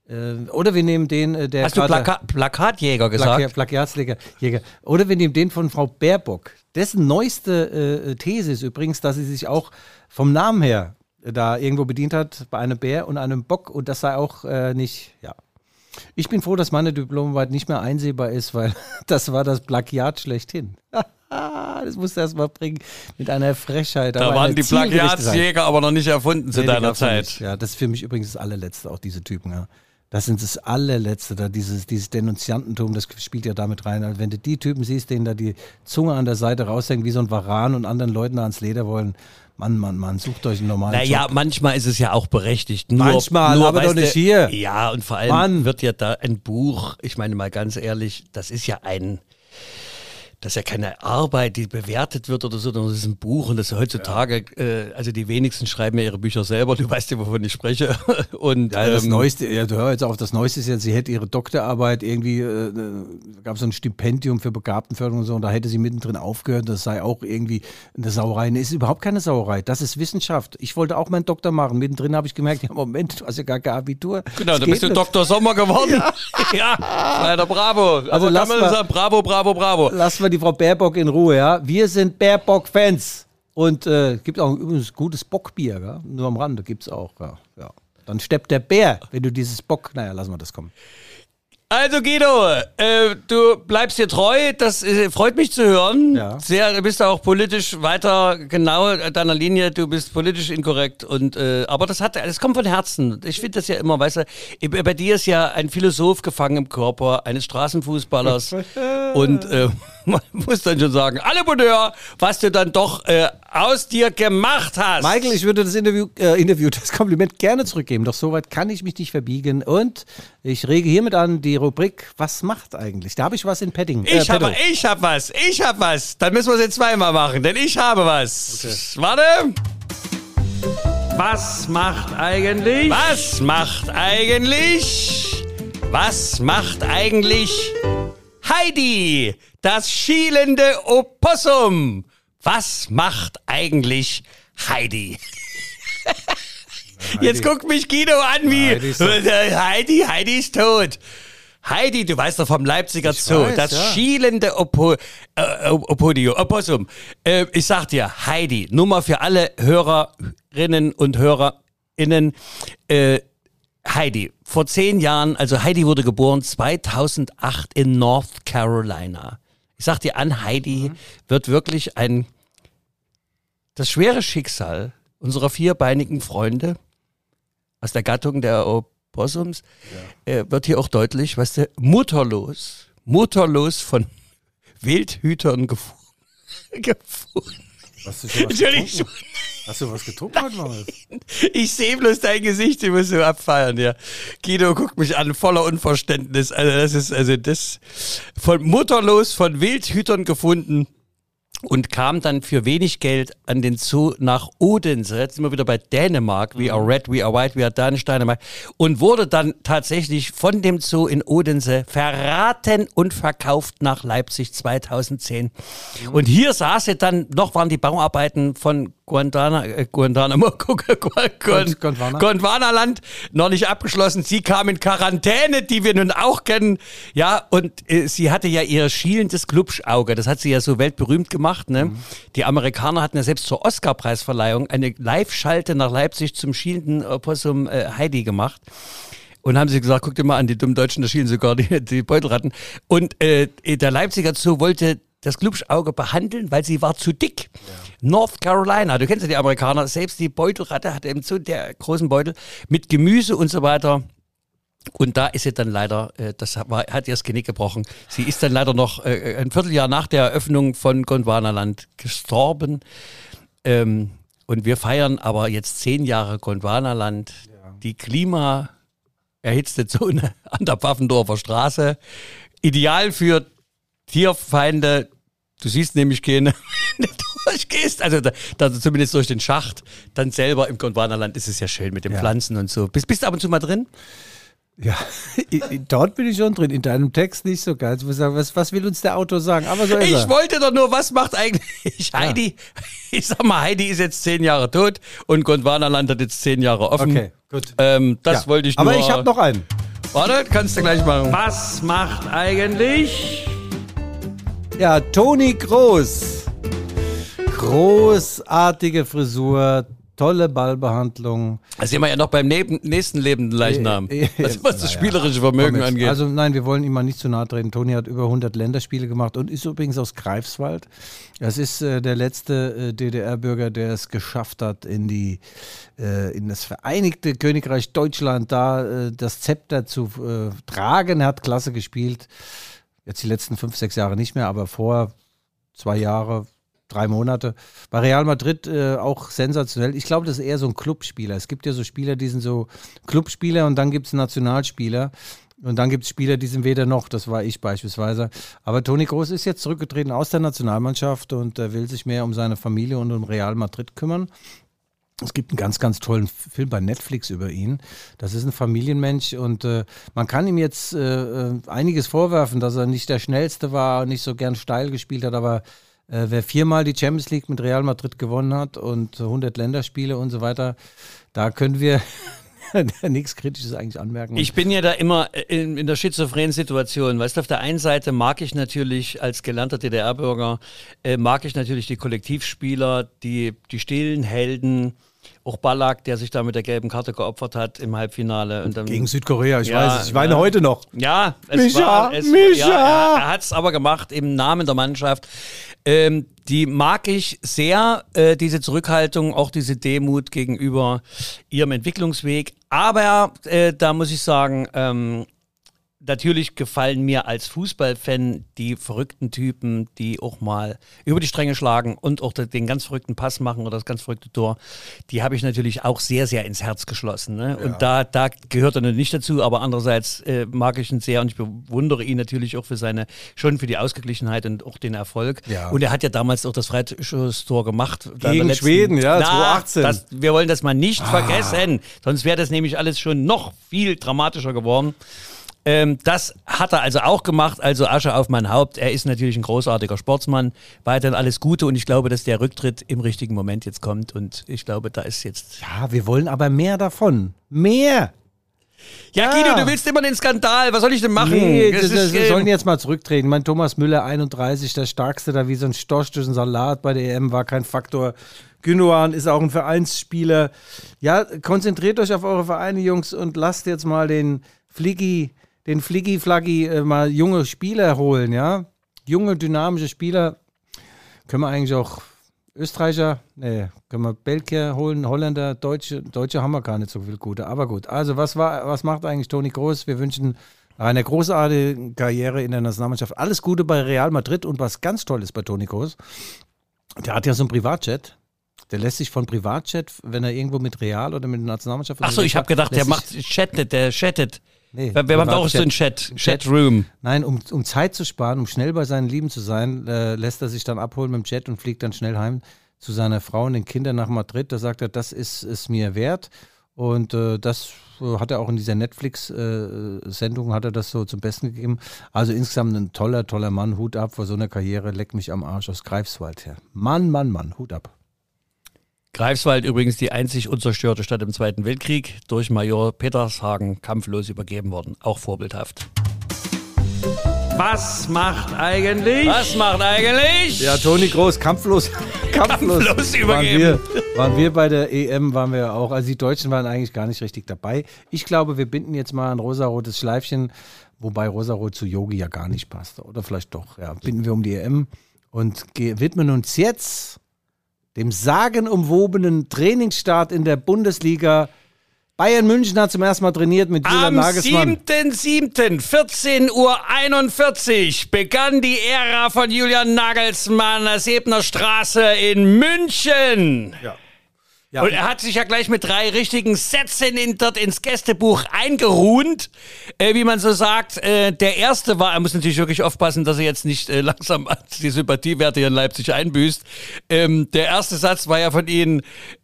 äh, oder wir nehmen den, äh, der Hast du Plaka Plakatjäger gesagt? Plaka Plakatsjäger. Jäger. Oder wir nehmen den von Frau Baerbock. Dessen neueste äh, These ist übrigens, dass sie sich auch vom Namen her äh, da irgendwo bedient hat bei einem Bär und einem Bock und das sei auch äh, nicht, ja. Ich bin froh, dass meine Diplomarbeit nicht mehr einsehbar ist, weil das war das Plagiat schlechthin. das musst du erst mal bringen mit einer Frechheit. Da waren die. Plagiatsjäger aber noch nicht erfunden zu Nee, deiner Zeit. Ja, das ist für mich übrigens das allerletzte, auch diese Typen, ja. Das sind das allerletzte, da dieses, dieses Denunziantentum, das spielt ja damit rein. Also wenn du die Typen siehst, denen da die Zunge an der Seite raushängt, wie so ein Varan und anderen Leuten da ans Leder wollen, Mann, Mann, Mann, sucht euch einen normalen Naja, Job. manchmal ist es ja auch berechtigt. Nur, Manchmal, nur, aber doch nicht hier. Ja, und vor allem Mann. wird ja da ein Buch, ich meine mal ganz ehrlich, das ist ja ein, das ist ja keine Arbeit, die bewertet wird oder so, sondern das ist ein Buch und das ist heutzutage, äh, also die wenigsten schreiben ja ihre Bücher selber, du weißt ja, wovon ich spreche. Und Ja, das ähm, Neueste, ja, du hör jetzt auf, das Neueste ist ja, sie hätte ihre Doktorarbeit irgendwie, äh, gab es so ein Stipendium für Begabtenförderung und so, und da hätte sie mittendrin aufgehört, das sei auch irgendwie eine Sauerei. Nee, ist überhaupt keine Sauerei, das ist Wissenschaft. Ich wollte auch meinen Doktor machen, mittendrin habe ich gemerkt, ja Moment, du hast ja gar kein Abitur. Genau, Das da geht bist du. Dr. Sommer geworden. Ja, leider bravo. Also Aber lass mal- sagen, bravo, bravo, bravo. Lassen wir die Frau Baerbock in Ruhe, ja. Wir sind Baerbock-Fans. Und äh, gibt auch übrigens gutes Bockbier, ja? nur am Rande gibt es auch. Ja. Ja. Dann steppt der Bär, wenn du dieses Bock, naja, lassen wir das kommen. Also Guido, äh, du bleibst dir treu, das äh, freut mich zu hören. Ja. Sehr, du bist auch politisch weiter genau deiner Linie, du bist politisch inkorrekt und äh, aber das hat das kommt von Herzen. Ich finde das ja immer, weißt du, bei dir ist ja ein Philosoph gefangen im Körper eines Straßenfußballers und äh, man muss dann schon sagen, alle Bonheur, was du dann doch äh, aus dir gemacht hast. Michael, ich würde das Interview, äh, Interview, das Kompliment gerne zurückgeben, doch soweit kann ich mich nicht verbiegen. Und ich rege hiermit an die Rubrik Was macht eigentlich? Da habe ich was in Padding. äh, Ich habe ich hab was, ich hab was. Dann müssen wir es jetzt zweimal machen, denn ich habe was. Warte. Was macht eigentlich? Was macht eigentlich? Was macht eigentlich Heidi, das schielende Opossum? Was macht eigentlich Heidi? Jetzt guckt mich Guido an wie Heidi ist doch- Heidi, Heidi ist tot. Heidi, du weißt doch vom Leipziger Zoo, weiß, das ja. schielende Oppo, äh, Opodio, Opossum. Äh, ich sag dir, Heidi, Nummer für alle Hörerinnen und HörerInnen. Äh, Heidi, vor zehn Jahren, also Heidi wurde geboren 2008 in North Carolina. Ich sag dir an, Heidi wird wirklich ein, das schwere Schicksal unserer vierbeinigen Freunde aus der Gattung der Opossums äh, wird hier auch deutlich, weißt du, mutterlos, mutterlos von Wildhütern gefu gefunden. Hast du, schon was Entschuldigung, getrunken? Hast du was getrunken heute Morgen? ich sehe bloß dein Gesicht, du musst so abfeiern, ja. Guido guckt mich an, voller Unverständnis. Also das ist, also das, von mutterlos, von Wildhütern gefunden. Und kam dann für wenig Geld an den Zoo nach Odense. Jetzt sind wir wieder bei Dänemark. We are red, we are white, we are Danish Dänemark. Und wurde dann tatsächlich von dem Zoo in Odense verraten und verkauft nach Leipzig 2010. Und hier saß er dann, noch waren die Bauarbeiten von Guantana, äh, Guantanamo, Gondwana. Gondwanaland noch nicht abgeschlossen. Sie kam in Quarantäne, die wir nun auch kennen. Ja, und äh, sie hatte ja ihr schielendes Glubschauge. Das hat sie ja so weltberühmt gemacht. Ne? Die Amerikaner hatten ja selbst zur Oscarpreisverleihung eine Live-Schalte nach Leipzig zum schielenden Opossum äh, Heidi gemacht. Und haben sie gesagt, guck dir mal an, die dummen Deutschen, da schielen sogar die, die Beutelratten. Und äh, der Leipziger Zoo wollte das Glubschauge behandeln, weil sie war zu dick. North Carolina, du kennst ja die Amerikaner, selbst die Beutelratte hat eben so der großen Beutel mit Gemüse und so weiter. Und da ist sie dann leider, äh, das hat ihr das Genick gebrochen. Sie ist dann leider noch äh, ein Vierteljahr nach der Eröffnung von Gondwanaland gestorben. Ähm, und wir feiern aber jetzt zehn Jahre Gondwanaland. Die Klima erhitzte Zone an der Pfaffendorfer Straße. Ideal für Tierfeinde. Du siehst nämlich keine, wenn du durchgehst. Also da, da zumindest durch den Schacht. Dann selber im Gondwanaland ist es ja schön mit den Ja. Pflanzen und so. Bist, bist du ab und zu mal drin? Ja, dort bin ich schon drin. In deinem Text nicht so sagen, was, was will uns der Autor sagen? Aber so ist Ich er. wollte doch nur, was macht eigentlich Heidi? Ich sag mal, Heidi ist jetzt zehn Jahre tot und Gondwanaland hat jetzt zehn Jahre offen. Okay, gut. Ähm, das Ja. wollte ich nur. Aber ich habe noch einen. Warte, kannst du gleich machen. Was macht eigentlich? Ja, Toni Groß. Großartige Frisur, tolle Ballbehandlung. Da sind wir ja noch beim neben, nächsten lebenden Leichnam. Äh, äh, was, was das spielerische Vermögen angeht. Also nein, wir wollen ihm mal nicht zu nahe treten. Toni hat über 100 Länderspiele gemacht und ist übrigens aus Greifswald. Das ist äh, der letzte äh, DDR-Bürger, der es geschafft hat, in die äh, in das Vereinigte Königreich Deutschland da äh, das Zepter zu tragen. Er hat klasse gespielt. Jetzt die letzten fünf, sechs Jahre nicht mehr, aber vor zwei Jahre, drei Monate. Bei Real Madrid äh, auch sensationell. Ich glaube, das ist eher so ein Clubspieler. Es gibt ja so Spieler, die sind so Clubspieler und dann gibt es Nationalspieler. Und dann gibt es Spieler, die sind weder noch, das war ich beispielsweise. Aber Toni Groß ist jetzt zurückgetreten aus der Nationalmannschaft und äh, will sich mehr um seine Familie und um Real Madrid kümmern. Es gibt einen ganz, ganz tollen Film bei Netflix über ihn. Das ist ein Familienmensch und äh, man kann ihm jetzt äh, äh, einiges vorwerfen, dass er nicht der Schnellste war, nicht so gern steil gespielt hat, aber äh, wer viermal die Champions League mit Real Madrid gewonnen hat und 100 Länderspiele und so weiter, da können wir nichts Kritisches eigentlich anmerken. Ich bin ja da immer in, in der schizophrenen Situation. Weißt du, auf der einen Seite mag ich natürlich als gelernter DDR-Bürger, äh, mag ich natürlich die Kollektivspieler, die, die stillen Helden, auch Ballack, der sich da mit der gelben Karte geopfert hat im Halbfinale. Und dann, Gegen Südkorea, ich Ja, weiß es. Ich weine ja. heute noch. Ja, es Micha, war, es, Micha! Ja, er, er hat es aber gemacht im Namen der Mannschaft. Ähm, die mag ich sehr, äh, diese Zurückhaltung, auch diese Demut gegenüber ihrem Entwicklungsweg. Aber äh, da muss ich sagen, ähm, natürlich gefallen mir als Fußballfan die verrückten Typen, die auch mal über die Stränge schlagen und auch den ganz verrückten Pass machen oder das ganz verrückte Tor. Die habe ich natürlich auch sehr, sehr ins Herz geschlossen. Ne? Und da, da gehört er nicht dazu, aber andererseits äh, mag ich ihn sehr und ich bewundere ihn natürlich auch für seine, schon für die Ausgeglichenheit und auch den Erfolg. Ja. Und er hat ja damals auch das Freischusstor gemacht. Gegen letzten- Schweden, ja, Na, 2018. Das, wir wollen das mal nicht vergessen, sonst wäre das nämlich alles schon noch viel dramatischer geworden. Ähm, das hat er also auch gemacht, also Asche auf mein Haupt. Er ist natürlich ein großartiger Sportsmann. Weiterhin alles Gute und ich glaube, dass der Rücktritt im richtigen Moment jetzt kommt und ich glaube, da ist jetzt. Ja, wir wollen aber mehr davon. Mehr! Ja, Guido, du willst immer den Skandal. Was soll ich denn machen? Nee, Das das, das, sollen jetzt mal zurücktreten. Mein Thomas Müller, 31, der Starkste da wie so ein Storch durch den Salat bei der EM, war kein Faktor. Gündogan ist auch ein Vereinsspieler. Ja, konzentriert euch auf eure Vereine, Jungs, und lasst jetzt mal den Fliggi, den Fliggi-Flaggi äh, mal junge Spieler holen, ja? Junge, dynamische Spieler. Können wir eigentlich auch Österreicher, nee, können wir Belgier holen, Holländer, Deutsche, Deutsche haben wir gar nicht so viel gute. Aber gut, also was war, was macht eigentlich Toni Groß? Wir wünschen eine großartige Karriere in der Nationalmannschaft. Alles Gute bei Real Madrid und was ganz toll ist bei Toni Groß, der hat ja so einen Privatjet. Der lässt sich von Privatjet, wenn er irgendwo mit Real oder mit der Nationalmannschaft Ach so, unterwegs ich habe gedacht, der macht chattet, der chattet. Nee, wir, haben auch so einen Chat, Chatroom. Nein, um, um Zeit zu sparen, um schnell bei seinen Lieben zu sein, äh, lässt er sich dann abholen mit dem Jet und fliegt dann schnell heim zu seiner Frau und den Kindern nach Madrid. Da sagt er, das ist es mir wert. Und äh, das äh, hat er auch in dieser Netflix-Sendung, äh, hat er das so zum Besten gegeben. Also insgesamt ein toller, toller Mann. Hut ab vor so einer Karriere. Leck mich am Arsch aus Greifswald her. Mann, Mann, Mann. Hut ab. Greifswald übrigens die einzig unzerstörte Stadt im Zweiten Weltkrieg, durch Major Petershagen kampflos übergeben worden. Auch vorbildhaft. Was macht eigentlich? Was macht eigentlich? Ja, Toni Groß, kampflos. kampflos, kampflos übergeben. Waren wir, waren wir bei der EM, waren wir auch. Also die Deutschen waren eigentlich gar nicht richtig dabei. Ich glaube, wir binden jetzt mal ein rosarotes Schleifchen, wobei rosarot zu Yogi ja gar nicht passt. Oder vielleicht doch. Ja, binden wir um die EM und widmen uns jetzt dem sagenumwobenen Trainingsstart in der Bundesliga Bayern München hat zum ersten Mal trainiert mit Julian Am Nagelsmann. Am 7.7., Uhr begann die Ära von Julian Nagelsmann, der Sebner Straße in München. Ja. Ja. Und er hat sich ja gleich mit drei richtigen Sätzen in, dort ins Gästebuch eingeruht, äh, wie man so sagt. Äh, der erste war, er muss natürlich wirklich aufpassen, dass er jetzt nicht äh, langsam die Sympathiewerte hier in Leipzig einbüßt. Ähm, der erste Satz war ja von Ihnen,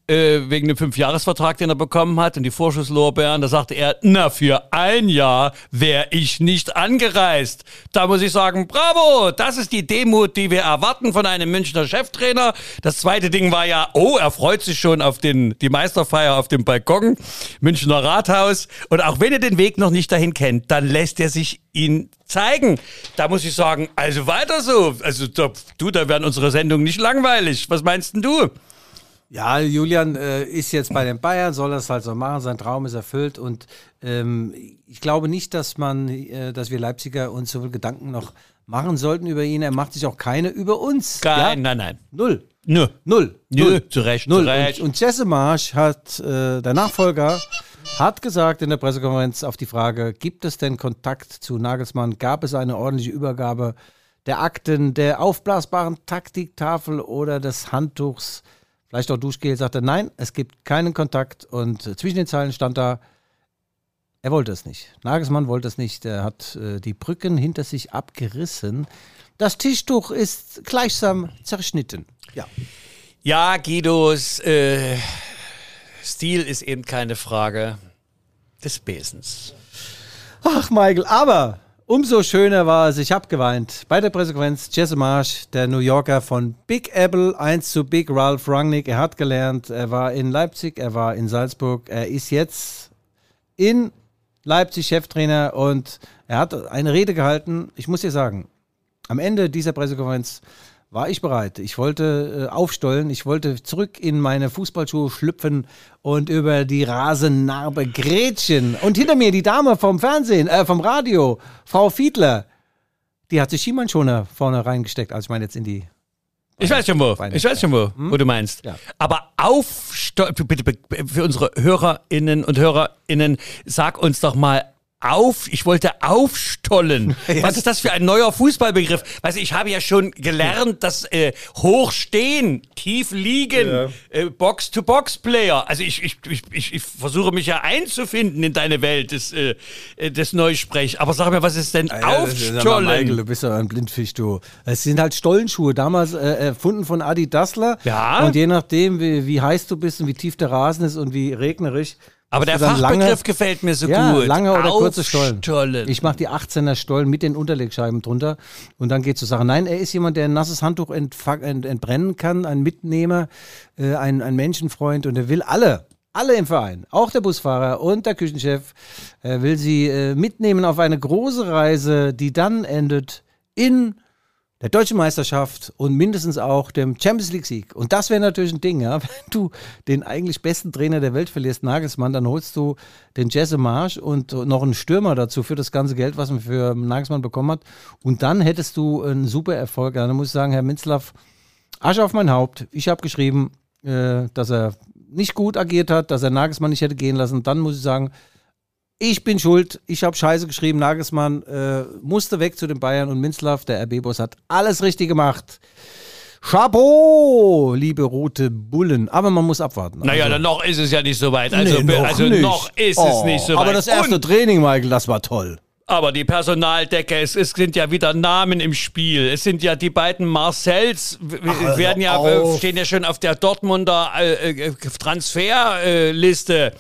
äh, wegen dem Fünfjahresvertrag, den er bekommen hat und die Vorschusslorbeeren, da sagte er, na, für ein Jahr wäre ich nicht angereist. Da muss ich sagen, bravo, das ist die Demut, die wir erwarten von einem Münchner Cheftrainer. Das zweite Ding war ja, oh, er freut sich schon auf den, die Meisterfeier auf dem Balkon, Münchner Rathaus. Und auch wenn er den Weg noch nicht dahin kennt, dann lässt er sich ihn zeigen. Da muss ich sagen, also weiter so. Also du, da werden unsere Sendungen nicht langweilig. Was meinst denn du? Ja, Julian äh, ist jetzt bei den Bayern, soll das halt so machen. Sein Traum ist erfüllt und ähm, ich glaube nicht, dass man, äh, dass wir Leipziger uns so viel Gedanken noch machen sollten über ihn. Er macht sich auch keine über uns. Kein, ja? Nein, nein. Null. Nö. Null. Nö. Null. Zu Recht. Null. Zu Recht. Und, und Jesse Marsch hat, äh, der Nachfolger, hat gesagt in der Pressekonferenz auf die Frage, gibt es denn Kontakt zu Nagelsmann? Gab es eine ordentliche Übergabe der Akten, der aufblasbaren Taktiktafel oder des Handtuchs? Vielleicht auch Duschgel, sagte, nein, es gibt keinen Kontakt und zwischen den Zeilen stand da, er wollte es nicht. Nagelsmann wollte es nicht. Er hat äh, die Brücken hinter sich abgerissen. Das Tischtuch ist gleichsam zerschnitten. Ja. Ja, Guidos äh, Stil ist eben keine Frage des Besens. Ach, Michael, aber Umso schöner war es, ich habe geweint. Bei der Pressekonferenz Jesse Marsch, der New Yorker von Big Apple 1 zu Big Ralph Rangnick. Er hat gelernt, er war in Leipzig, er war in Salzburg, er ist jetzt in Leipzig Cheftrainer und er hat eine Rede gehalten. Ich muss dir sagen, am Ende dieser Pressekonferenz war ich bereit. Ich wollte äh, aufstollen, ich wollte zurück in meine Fußballschuhe schlüpfen und über die Rasennarbe grätschen. Und hinter mir die Dame vom Fernsehen, äh, vom Radio, Frau Fiedler, die hat sich Schiemannschoner vorne reingesteckt, als ich meine jetzt in die ich weiß schon wo. Ich weiß schon wo, hm? wo du meinst. Ja. Aber aufstollen, bitte, bitte für unsere Hörerinnen und Hörerinnen, sag uns doch mal auf, ich wollte aufstollen. Was ist das für ein neuer Fußballbegriff? Weißt du, ich habe ja schon gelernt, dass äh, hochstehen, tief liegen, ja. äh, Box-to-Box-Player. Also ich, ich, ich, ich, versuche mich ja einzufinden in deine Welt des, äh, des Neusprechs. Aber sag mir, was ist denn ja, aufstollen? Michael, du bist ja ein Blindfisch, du. Es sind halt Stollenschuhe, damals äh, erfunden von Adi Dassler. Ja. Und je nachdem, wie, wie heiß du bist und wie tief der Rasen ist und wie regnerisch, aber der Fachbegriff lange, gefällt mir so ja, gut. Lange oder kurze Stollen. Stollen. Ich mache die 18er Stollen mit den Unterlegscheiben drunter und dann geht zur Sache. Nein, er ist jemand, der ein nasses Handtuch ent, ent, entbrennen kann, ein Mitnehmer, äh, ein, ein Menschenfreund und er will alle, alle im Verein, auch der Busfahrer und der Küchenchef, er will sie äh, mitnehmen auf eine große Reise, die dann endet in der deutschen Meisterschaft und mindestens auch dem Champions League Sieg. Und das wäre natürlich ein Ding, ja. Wenn du den eigentlich besten Trainer der Welt verlierst, Nagelsmann, dann holst du den Jesse Marsch und noch einen Stürmer dazu für das ganze Geld, was man für Nagelsmann bekommen hat. Und dann hättest du einen super Erfolg. Dann muss ich sagen, Herr Minzlaff, Asche auf mein Haupt. Ich habe geschrieben, äh, dass er nicht gut agiert hat, dass er Nagelsmann nicht hätte gehen lassen. Dann muss ich sagen, ich bin schuld, ich habe Scheiße geschrieben, Nagelsmann äh, musste weg zu den Bayern und Minzlaff, der RB-Boss, hat alles richtig gemacht. Chapeau, liebe rote Bullen. Aber man muss abwarten. Naja, Also- dann noch ist es ja nicht so weit. Also, Nee, noch also nicht. noch ist es Oh, nicht so weit. Aber das erste Und, Training, Michael, das war toll. aber die Personaldecke, es, es sind ja wieder Namen im Spiel. Es sind ja die beiden Marcells, w- werden ja, äh, auf. stehen ja schon auf der Dortmunder äh, äh, Transferliste.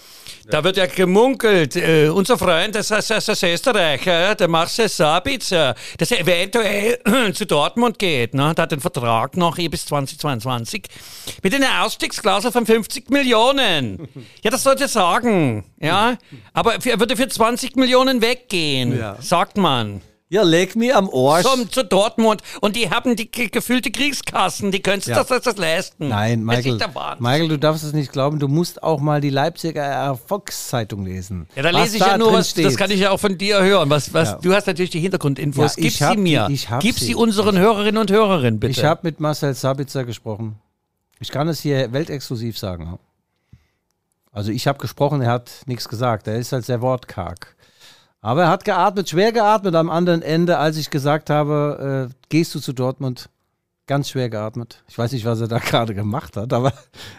Da wird ja gemunkelt, äh, unser Freund, das ist das, das Österreicher, der Marcel Sabitzer, dass er eventuell zu Dortmund geht. Ne? Der hat den Vertrag noch eh bis 2022 mit einer Ausstiegsklausel von 50 Millionen. Ja, das sollte sagen. Ja, aber er würde für 20 Millionen weggehen, Ja. sagt man. Ja, leg mir am Arsch. Zum, zu Dortmund. Und die haben die ge- gefüllte Kriegskassen. Die können sich Ja. das, das leisten. Nein, Das Michael. Michael, du darfst es nicht glauben. Du musst auch mal die Leipziger Volkszeitung lesen. Ja, da Was lese ich ja nur was, das steht. kann ich ja auch von dir hören. Was, was, Ja. Du hast natürlich die Hintergrundinfos. Ja, Gib sie mir. die- Gib sie, sie. unseren Hörerinnen und Hörern, bitte. Ich habe mit Marcel Sabitzer gesprochen. Ich kann es hier weltexklusiv sagen. Also ich habe gesprochen, er hat nichts gesagt. Er ist halt sehr wortkarg. Aber er hat geatmet, schwer geatmet am anderen Ende, als ich gesagt habe, äh, gehst du zu Dortmund? Ganz schwer geatmet. Ich weiß nicht, was er da gerade gemacht hat, aber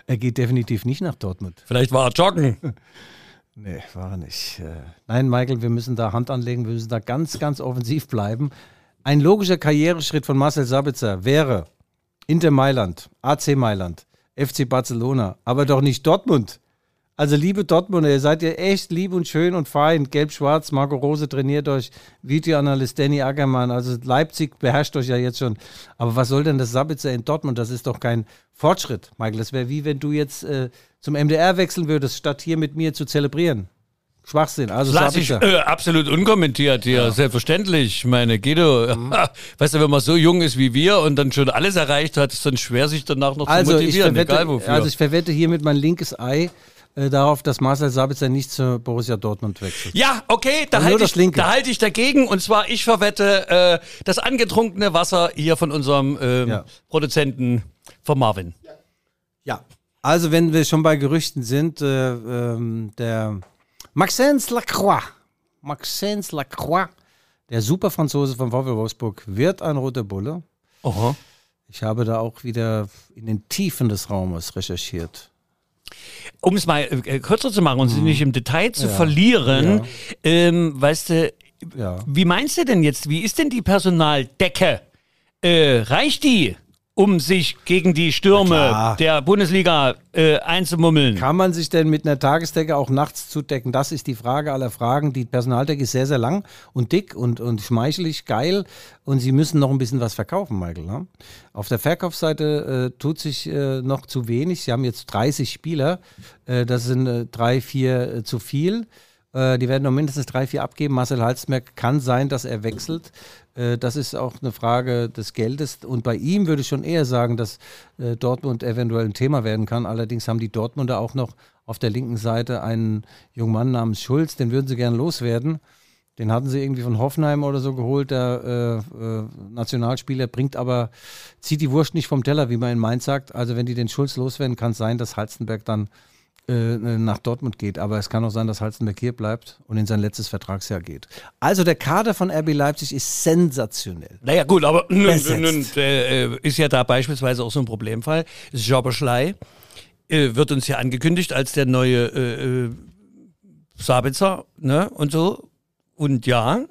er geht definitiv nicht nach Dortmund. Vielleicht war er joggen. Nee, war er nicht. Äh, Nein, Michael, wir müssen da Hand anlegen, wir müssen da ganz, ganz offensiv bleiben. Ein logischer Karriereschritt von Marcel Sabitzer wäre Inter Mailand, AC Mailand, FC Barcelona, aber doch nicht Dortmund. Also liebe Dortmunder, ihr seid ja echt lieb und schön und fein. Gelb-Schwarz, Marco Rose trainiert euch, Videoanalyst Danny Ackermann. Also Leipzig beherrscht euch ja jetzt schon. Aber was soll denn das Sabitzer in Dortmund? Das ist doch kein Fortschritt, Michael. Das wäre wie wenn du jetzt äh, zum MDR wechseln würdest, statt hier mit mir zu zelebrieren. Schwachsinn. Also Lass ich äh, absolut unkommentiert hier, selbstverständlich. Meine Guido, weißt du, wenn man so jung ist wie wir und dann schon alles erreicht hat, ist dann schwer, sich danach noch Also zu ich, motivieren, egal verwette, wofür. also ich verwette hiermit mein linkes Ei äh, darauf, dass Marcel Sabitzer nicht zu Borussia Dortmund wechselt. Ja, okay, da nur halte ich, da halte ich dagegen. Und zwar, ich verwette äh, das angetrunkene Wasser hier von unserem ähm, Ja. Produzenten von Marvin. Ja. Also, wenn wir schon bei Gerüchten sind, äh, ähm, der Maxence Lacroix, Maxence Lacroix, der Superfranzose von VW Wolfsburg, wird ein roter Bulle. Aha. Ich habe da auch wieder in den Tiefen des Raumes recherchiert. Um es mal äh, kürzer zu machen und Mhm. sie nicht im Detail zu verlieren, ähm, weißt du, Ja. wie meinst du denn jetzt, wie ist denn die Personaldecke? Äh, reicht die, um sich gegen die Stürme der Bundesliga äh, einzumummeln? Kann man sich denn mit einer Tagesdecke auch nachts zudecken? Das ist die Frage aller Fragen. Die Personaldecke ist sehr, sehr lang und dick und, und schmeichelig, geil. Und sie müssen noch ein bisschen was verkaufen, Michael. Ne? Auf der Verkaufsseite äh, tut sich äh, noch zu wenig. Sie haben jetzt 30 Spieler. Äh, das sind äh, drei, vier äh, zu viel. Äh, die werden noch mindestens drei, vier abgeben. Marcel Halsmerk kann sein, dass er wechselt. Äh, das ist auch eine Frage des Geldes. Und bei ihm würde ich schon eher sagen, dass äh, Dortmund eventuell ein Thema werden kann. Allerdings haben die Dortmunder auch noch auf der linken Seite einen jungen Mann namens Schulz. Den würden sie gern loswerden. Den hatten sie irgendwie von Hoffenheim oder so geholt, der äh, äh, Nationalspieler, bringt aber, zieht die Wurst nicht vom Teller, wie man in Mainz sagt. Also wenn die den Schulz loswerden, kann es sein, dass Halstenberg dann äh, nach Dortmund geht. Aber es kann auch sein, dass Halstenberg hier bleibt und in sein letztes Vertragsjahr geht. Also der Kader von RB Leipzig ist sensationell. Naja, gut, aber nun, nun, äh, äh, ist ja da beispielsweise auch so ein Problemfall. Joberschlei äh, wird uns ja angekündigt als der neue äh, äh, Sabitzer, ne, und so. Und ja,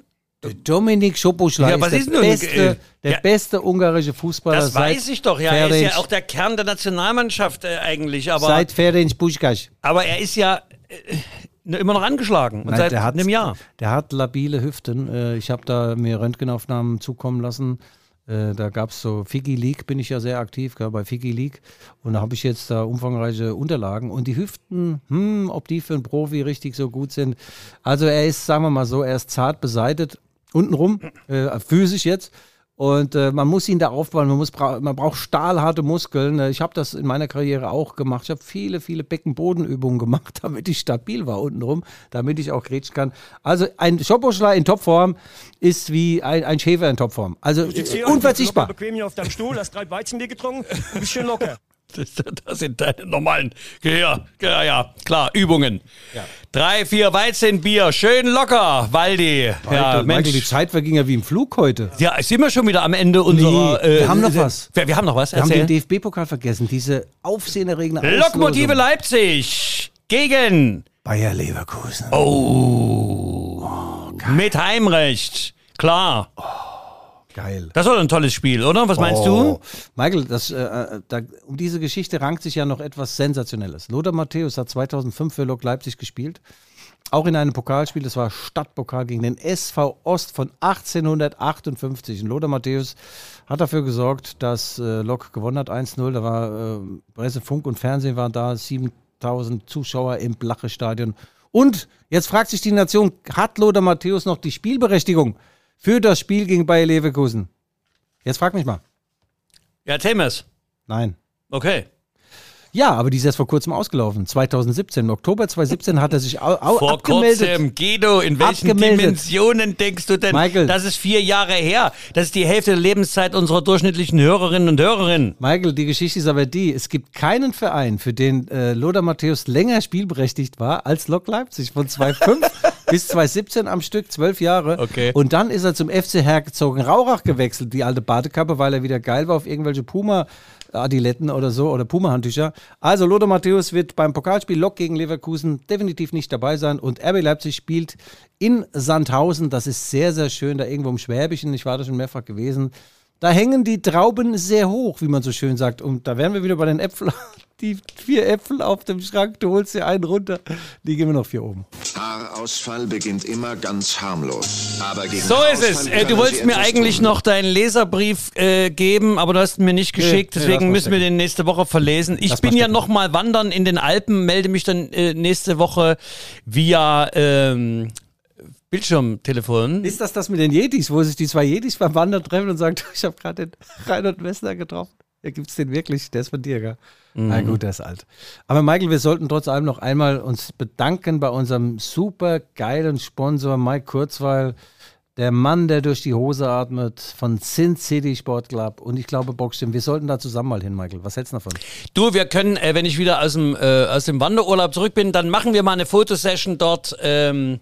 Dominik Schoposchlei Ja, ist, der, ist nun, beste, äh, der ja. beste ungarische Fußballer das seit weiß ich doch, ja. Er ist ja auch der Kern der Nationalmannschaft äh, eigentlich, aber, seit Ferenc Puskás. aber er ist ja äh, immer noch angeschlagen. Und Nein, seit der hat, einem Jahr. Der hat labile Hüften. Äh, Ich habe da mir Röntgenaufnahmen zukommen lassen. Äh, Da gab es so Figi League, bin ich ja sehr aktiv gell, bei Figi League. Und da habe ich jetzt da umfangreiche Unterlagen. Und die Hüften, hm, ob die für einen Profi richtig so gut sind. Also er ist, sagen wir mal so, er ist zart beseitet, untenrum, äh, physisch jetzt. Und äh, man muss ihn da aufbauen, man, muss, bra man braucht stahlharte Muskeln. Äh, Ich habe das in meiner Karriere auch gemacht. Ich habe viele, viele Beckenbodenübungen gemacht, damit ich stabil war untenrum, damit ich auch grätschen kann. Also ein Schoposchlei in Topform ist wie ein, ein Schäfer in Topform. Also äh, unverzichtbar. bequem hier auf deinem Stuhl, hast drei Weizenbier getrunken bist schön locker. Das, sind deine normalen, ja, ja, ja klar, Übungen. Drei, vier Weizenbier, schön locker, Waldi. Ja, Mensch. Michael, die Zeit verging ja wie im Flug heute. Ja, sind wir schon wieder am Ende unserer. äh, Nee, wir haben noch was. Wir, wir haben noch was. Wir haben Erzähl. den DFB-Pokal vergessen, diese aufsehenerregende Lokomotive. Leipzig gegen Bayer Leverkusen. Oh, mit Heimrecht. Klar. Geil. Das war doch ein tolles Spiel, oder? Was meinst Oh. Michael, das, äh, äh, da, um diese Geschichte rankt sich ja noch etwas Sensationelles. Lothar Matthäus hat 2005 für Lok Leipzig gespielt. Auch in einem Pokalspiel, das war Stadtpokal gegen den SV Ost von 1858. Und Lothar Matthäus hat dafür gesorgt, dass äh, Lok gewonnen hat 1-0. Da war äh, Presse, Funk und Fernsehen waren da, 7000 Zuschauer im Blache-Stadion. Und jetzt fragt sich die Nation, hat Lothar Matthäus noch die Spielberechtigung für das Spiel gegen Bayer Leverkusen? Jetzt frag mich mal. Ja, mir's. Nein. Okay. Ja, aber die ist erst vor kurzem ausgelaufen. 2017. Im Oktober 2017 hat er sich au au Vor abgemeldet. kurzem, Guido, in welchen Abgemeldet. Dimensionen denkst du denn? Michael. Das ist vier Jahre her. Das ist die Hälfte der Lebenszeit unserer durchschnittlichen Hörerinnen und Hörerinnen. Michael, die Geschichte ist aber die, es gibt keinen Verein, für den äh, Lothar Matthäus länger spielberechtigt war als Lok Leipzig. Von 2005 bis 2017 am Stück, zwölf Jahre. Okay. Und dann ist er zum FC Herzogen-Rauchach gewechselt, die alte Badekappe, weil er wieder geil war auf irgendwelche Puma- Adiletten oder so oder Puma-Handtücher. Also Lothar Matthäus wird beim Pokalspiel Lok gegen Leverkusen definitiv nicht dabei sein und RB Leipzig spielt in Sandhausen. Das ist sehr, sehr schön, da irgendwo im Schwäbischen. Ich war da schon mehrfach gewesen. Da hängen die Trauben sehr hoch, wie man so schön sagt. Und da wären wir wieder bei den Äpfeln. Die vier Äpfel auf dem Schrank, du holst dir einen runter. Die gehen wir noch vier oben. Haarausfall beginnt immer ganz harmlos. Aber gegen So ist es. Äh, du wolltest mir eigentlich tun. noch deinen Leserbrief äh, geben, aber du hast ihn mir nicht geschickt. nee, deswegen mal müssen wir den nächste Woche verlesen. Ich mal bin ja stecken. noch mal wandern in den Alpen, melde mich dann äh, nächste Woche via ähm, Bildschirmtelefon. Ist das das mit den Yetis, wo sich die zwei Yetis beim Wandern treffen und sagen, ich habe gerade den Reinhard Messner getroffen? Ja, gibt's den wirklich? Der ist von dir, gell? Na gut, der ist alt. Aber Michael, wir sollten trotz allem noch einmal uns bedanken bei unserem super geilen Sponsor Mike Kurzweil, der Mann, der durch die Hose atmet, von Sin City Sport Club. Und ich glaube, Boxstim, wir sollten da zusammen mal hin, Michael. Was hältst du davon? Du, wir können, äh, wenn ich wieder aus dem, äh, aus dem Wanderurlaub zurück bin, dann machen wir mal eine Fotosession dort. Ähm,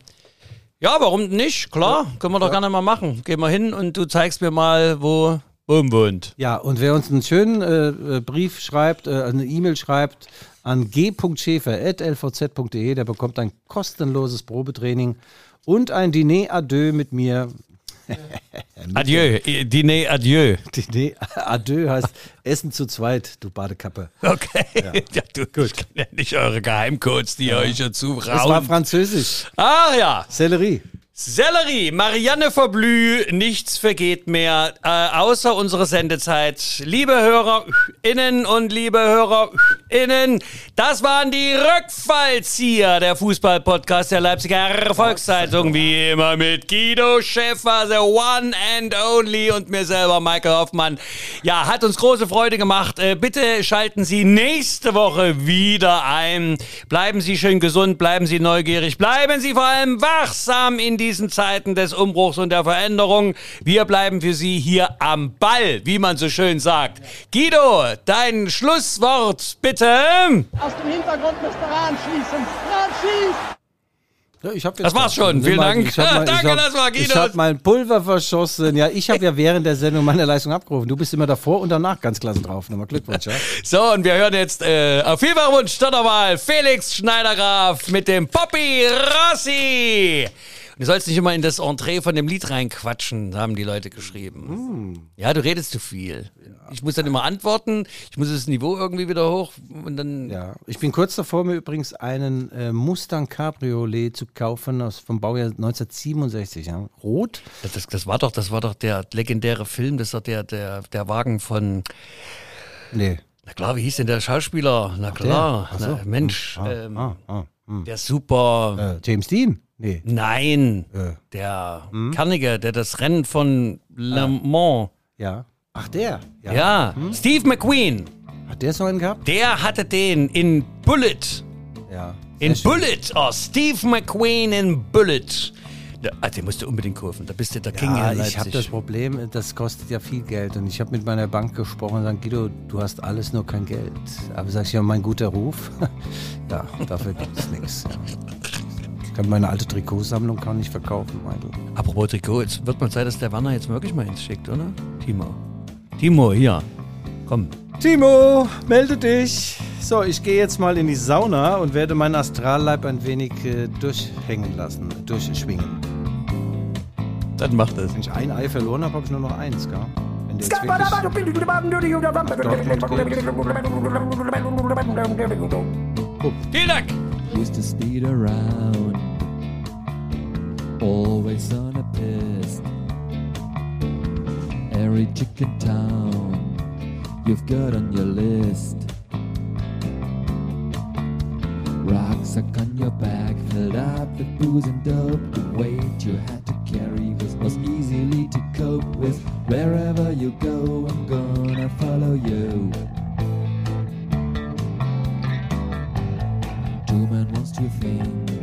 ja, warum nicht? Klar, können wir doch gerne mal machen. Gehen wir hin und du zeigst mir mal, wo Wohnt. Ja, und wer uns einen schönen äh, äh, Brief schreibt, äh, eine E-Mail schreibt an g.schäfer.lvz.de, der bekommt ein kostenloses Probetraining und ein Diner Adieu mit mir. Adieu, Diner, adieu. Diner Adieu heißt Essen zu zweit, du Badekappe. Okay. Ja, du, ich kann ja nicht eure Geheimcodes, die ihr euch ja Das war französisch. Ach ja, Sellerie. Sellerie, Marianne Verblü, nichts vergeht mehr, äh, außer unsere Sendezeit. Liebe HörerInnen und liebe HörerInnen, das waren die Rückfallzieher, der Fußball-Podcast der Leipziger Volkszeitung, wie immer mit Guido Schäfer, the one and only und mir selber, Michael Hoffmann. Ja, hat uns große Freude gemacht. Äh, bitte schalten Sie nächste Woche wieder ein. Bleiben Sie schön gesund, bleiben Sie neugierig, bleiben Sie vor allem wachsam in diesen Zeiten des Umbruchs und der Veränderung. Wir bleiben für Sie hier am Ball, wie man so schön sagt. Guido, dein Schlusswort bitte. Aus dem Hintergrund müsste Rahn schießen. Rahn schießt! Ja, ich hab jetzt Das war's schon. Vielen Dank. ich hab mein- Danke, ich hab, das war Ich Guidos. habe mein Pulver verschossen. Ja, ich habe ja während der Sendung meine Leistung abgerufen. Du bist immer davor und danach ganz klasse drauf. Nochmal Glückwunsch, ja? So, und wir hören jetzt äh, auf Fieberwunsch doch nochmal Felix Schneidergraf mit dem Poppy Rossi. Du sollst nicht immer in das Entree von dem Lied reinquatschen, haben die Leute geschrieben. Ja, du redest zu viel. Ich muss dann immer antworten, ich muss das Niveau irgendwie wieder hoch und dann. Ja, ich bin kurz davor, mir übrigens einen äh, Mustang Cabriolet zu kaufen aus vom Baujahr 1967. Ja. Rot. Das, das war doch, das war doch der legendäre Film, das doch der, der, der Wagen von, Nee. na klar, wie hieß denn der Schauspieler? Na klar, Ach so. na, Mensch, Ah, ähm, ah, ah, hm. der super. Äh, James Dean? Nee. Nein, Äh. der Kernige, der das Rennen von Le Ah. Mans. Ja. Ach, der. Ja. Ja, Steve McQueen, Hat der so einen gehabt? der hatte den in Bullet. Ja. In schön. Bullet, oh, Steve McQueen in Bullet. Ja, also den musst du unbedingt kaufen. Da bist du der King Ja, in Leipzig. ich habe das Problem, das kostet ja viel Geld. Und ich habe mit meiner Bank gesprochen und gesagt, Guido, du hast alles, nur kein Geld. Aber sag ich ja, mein guter Ruf, ja, dafür gibt es nichts. Ja. Ich kann meine alte Trikotsammlung kann ich verkaufen, Michael. Apropos Trikot, jetzt wird mal Zeit, dass der Werner jetzt wirklich mal ins schickt, oder? Timo. Timo, hier. Komm. Timo, melde dich. So, ich gehe jetzt mal in die Sauna und werde meinen Astralleib ein wenig äh, durchhängen lassen, durchschwingen. Dann macht das. Wenn ich ein Ei verloren habe, habe ich nur noch eins, gell? Wenn du jetzt Vielen Dank. used to speed around, always on a piss. Every chicken town you've got on your list. Rucksack on your back, filled up with booze and dope. The weight you had to carry was, easily to cope with. Wherever you go, I'm gonna follow you. Two men wants two things